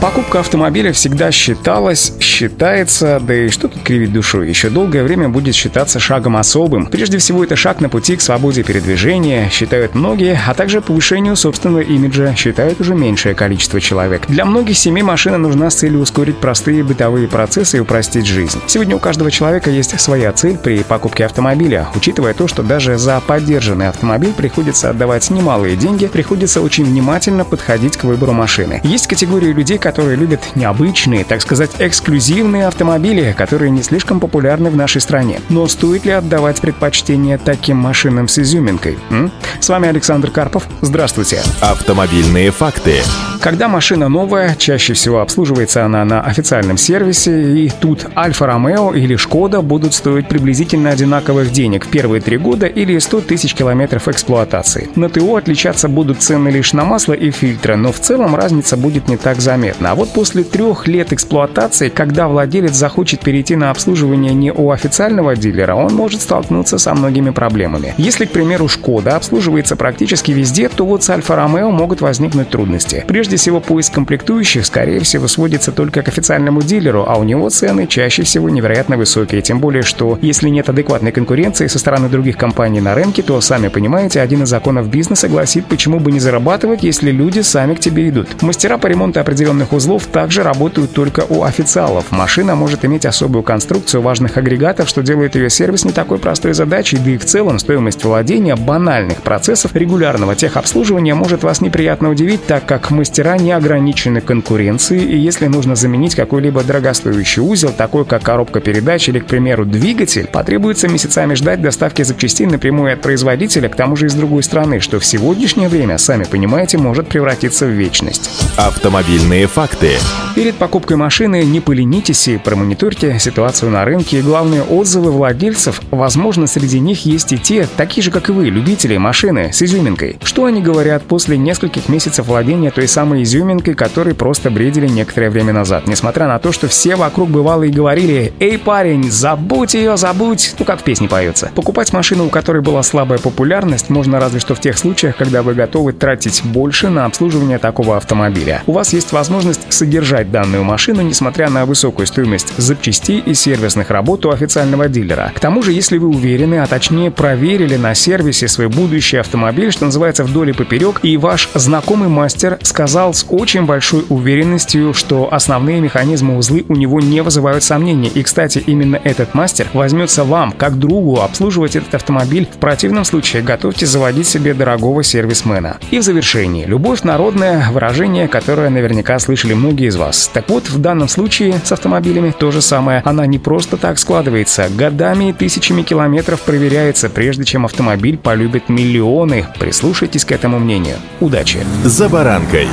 Покупка автомобиля всегда считалась, считается, да и что тут кривить душой, еще долгое время будет считаться шагом особым. Прежде всего, это шаг на пути к свободе передвижения, считают многие, а также повышению собственного имиджа, считают уже меньшее количество человек. Для многих семей машина нужна с целью ускорить простые бытовые процессы и упростить жизнь. Сегодня у каждого человека есть своя цель при покупке автомобиля, учитывая то, что даже за поддержанный автомобиль приходится отдавать немалые деньги, приходится очень внимательно подходить к выбору машины. Есть категории людей, которые любят необычные, так сказать, эксклюзивные автомобили, которые не слишком популярны в нашей стране. Но стоит ли отдавать предпочтение таким машинам с изюминкой? М? С вами Александр Карпов. Здравствуйте. Автомобильные факты. Когда машина новая, чаще всего обслуживается она на официальном сервисе, и тут Альфа Ромео или Шкода будут стоить приблизительно одинаковых денег в первые три года или 100 тысяч километров эксплуатации. На ТО отличаться будут цены лишь на масло и фильтры, но в целом разница будет не так заметна. А вот после трех лет эксплуатации, когда владелец захочет перейти на обслуживание не у официального дилера, он может столкнуться со многими проблемами. Если, к примеру, Шкода обслуживается практически везде, то вот с Альфа Ромео могут возникнуть трудности. Прежде всего, поиск комплектующих, скорее всего, сводится только к официальному дилеру, а у него цены чаще всего невероятно высокие. Тем более, что если нет адекватной конкуренции со стороны других компаний на рынке, то, сами понимаете, один из законов бизнеса гласит, почему бы не зарабатывать, если люди сами к тебе идут. Мастера по ремонту определенных узлов также работают только у официалов. Машина может иметь особую конструкцию важных агрегатов, что делает ее сервис не такой простой задачей, да и в целом стоимость владения банальных процессов регулярного техобслуживания может вас неприятно удивить, так как мастера не ограничены конкуренцией, и если нужно заменить какой-либо дорогостоящий узел, такой как коробка передач или, к примеру, двигатель, потребуется месяцами ждать доставки запчастей напрямую от производителя, к тому же из другой страны, что в сегодняшнее время, сами понимаете, может превратиться в вечность. Автомобильные факты. Перед покупкой машины не поленитесь и промониторьте ситуацию на рынке главные отзывы владельцев. Возможно, среди них есть и те, такие же, как и вы, любители машины с изюминкой. Что они говорят после нескольких месяцев владения той самой изюминкой, которой просто бредили некоторое время назад. Несмотря на то, что все вокруг бывало и говорили «Эй, парень, забудь ее, забудь!» Ну, как в песне поется. Покупать машину, у которой была слабая популярность, можно разве что в тех случаях, когда вы готовы тратить больше на обслуживание такого автомобиля. У вас есть возможность содержать данную машину, несмотря на высокую стоимость запчастей и сервисных работ у официального дилера. К тому же, если вы уверены, а точнее проверили на сервисе свой будущий автомобиль, что называется вдоль и поперек, и ваш знакомый мастер сказал, с очень большой уверенностью, что основные механизмы узлы у него не вызывают сомнений. И, кстати, именно этот мастер возьмется вам, как другу, обслуживать этот автомобиль. В противном случае готовьте заводить себе дорогого сервисмена. И в завершении. Любовь народное выражение, которое наверняка слышали многие из вас. Так вот, в данном случае с автомобилями то же самое. Она не просто так складывается. Годами и тысячами километров проверяется, прежде чем автомобиль полюбит миллионы. Прислушайтесь к этому мнению. Удачи! За баранкой.